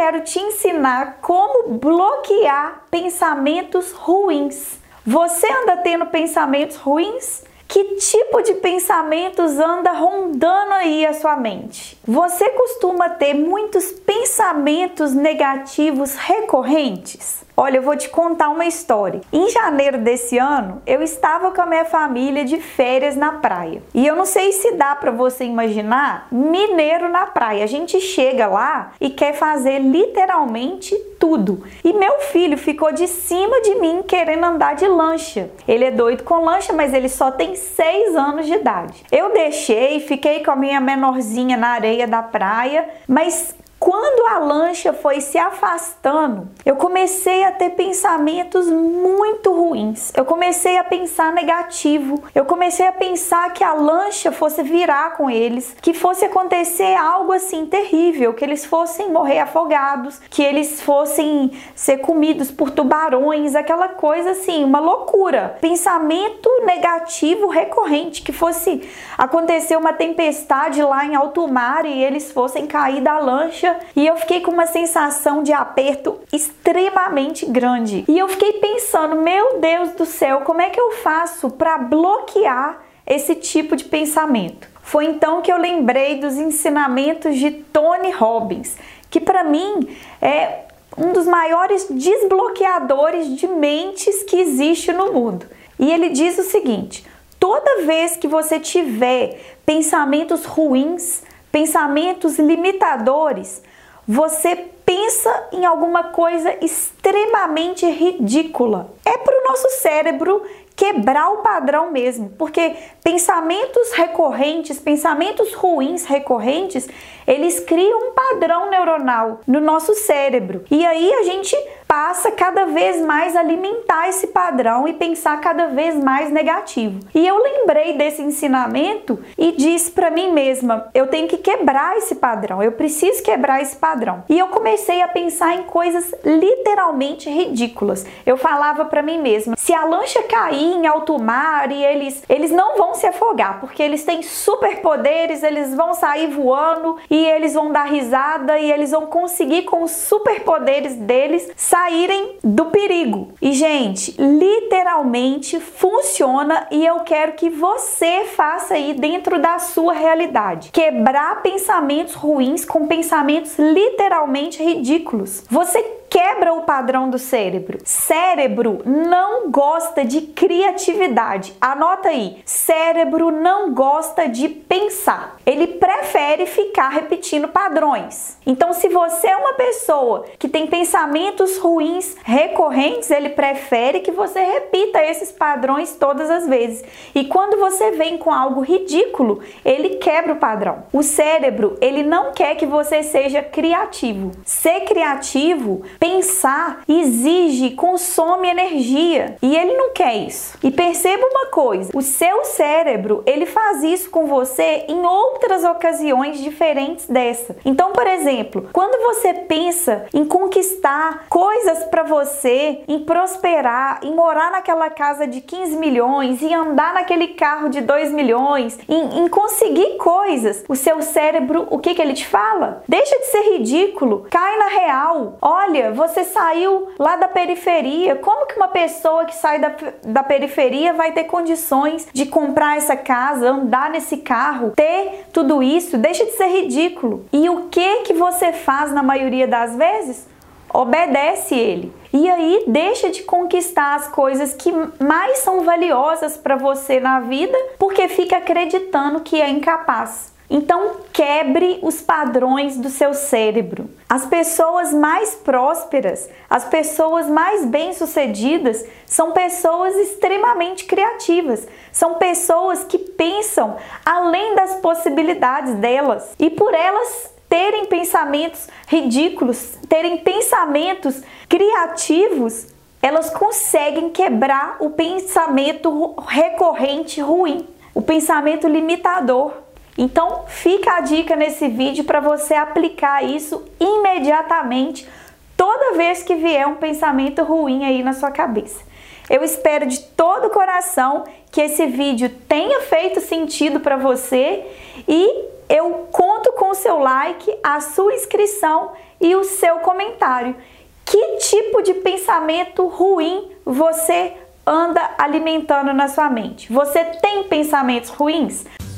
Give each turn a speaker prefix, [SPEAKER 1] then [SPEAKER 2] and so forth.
[SPEAKER 1] Quero te ensinar como bloquear pensamentos ruins. Você anda tendo pensamentos ruins? Que tipo de pensamentos anda rondando aí a sua mente? Você costuma ter muitos pensamentos negativos recorrentes? Olha, eu vou te contar uma história. Em janeiro desse ano, eu estava com a minha família de férias na praia. E eu não sei se dá para você imaginar mineiro na praia. A gente chega lá e quer fazer literalmente tudo. E meu filho ficou de cima de mim querendo andar de lancha. Ele é doido com lancha, mas ele só tem 6 anos de idade. Eu deixei, fiquei com a minha menorzinha na areia da praia, mas quando a lancha foi se afastando, eu comecei a ter pensamentos muito ruins. Eu comecei a pensar negativo. Eu comecei a pensar que a lancha fosse virar com eles, que fosse acontecer algo assim terrível, que eles fossem morrer afogados, que eles fossem ser comidos por tubarões, aquela coisa assim, uma loucura. Pensamento negativo recorrente, que fosse acontecer uma tempestade lá em alto mar e eles fossem cair da lancha e eu fiquei com uma sensação de aperto extremamente grande. E eu fiquei pensando, meu Deus do céu, como é que eu faço para bloquear esse tipo de pensamento? Foi então que eu lembrei dos ensinamentos de Tony Robbins, que para mim é um dos maiores desbloqueadores de mentes que existe no mundo. E ele diz o seguinte: toda vez que você tiver pensamentos ruins, pensamentos limitadores, você pensa em alguma coisa extremamente ridícula. É para o nosso cérebro quebrar o padrão mesmo, porque pensamentos recorrentes, pensamentos ruins recorrentes, eles criam um padrão neuronal no nosso cérebro. E aí a gente passa cada vez mais a alimentar esse padrão e pensar cada vez mais negativo. E eu lembrei desse ensinamento e disse para mim mesma: eu tenho que quebrar esse padrão, eu preciso quebrar esse padrão. E eu comecei a pensar em coisas literalmente ridículas. Eu falava para mim mesma: se a lancha cair em alto mar e eles eles não vão se afogar, porque eles têm superpoderes, eles vão sair voando e eles vão dar risada e eles vão conseguir com os superpoderes deles sair saírem do perigo. E, gente, literalmente funciona e eu quero que você faça aí dentro da sua realidade. Quebrar pensamentos ruins com pensamentos literalmente ridículos. Você quebra o padrão do cérebro. Cérebro não gosta de criatividade. Anota aí. Cérebro não gosta de pensar. Ele prefere ficar repetindo padrões. Então, se você é uma pessoa que tem pensamentos ruins recorrentes, ele prefere que você repita esses padrões todas as vezes. E quando você vem com algo ridículo, ele quebra o padrão. O cérebro, ele não quer que você seja criativo. Ser criativo Pensar exige, consome energia e ele não quer isso. E perceba uma coisa: o seu cérebro ele faz isso com você em outras ocasiões diferentes dessa. Então, por exemplo, quando você pensa em conquistar coisas para você, em prosperar, em morar naquela casa de 15 milhões, em andar naquele carro de 2 milhões, em, em conseguir coisas, o seu cérebro, o que, que ele te fala? Deixa de ser ridículo, cai na real. Olha, você saiu lá da periferia. Como que uma pessoa que sai da, da periferia vai ter condições de comprar essa casa, andar nesse carro, ter tudo isso? Deixa de ser ridículo. E o que que você faz na maioria das vezes? Obedece ele. E aí deixa de conquistar as coisas que mais são valiosas para você na vida, porque fica acreditando que é incapaz. Então, quebre os padrões do seu cérebro. As pessoas mais prósperas, as pessoas mais bem-sucedidas, são pessoas extremamente criativas. São pessoas que pensam além das possibilidades delas. E por elas terem pensamentos ridículos, terem pensamentos criativos, elas conseguem quebrar o pensamento recorrente ruim, o pensamento limitador. Então, fica a dica nesse vídeo para você aplicar isso imediatamente toda vez que vier um pensamento ruim aí na sua cabeça. Eu espero de todo o coração que esse vídeo tenha feito sentido para você e eu conto com o seu like, a sua inscrição e o seu comentário. Que tipo de pensamento ruim você anda alimentando na sua mente? Você tem pensamentos ruins?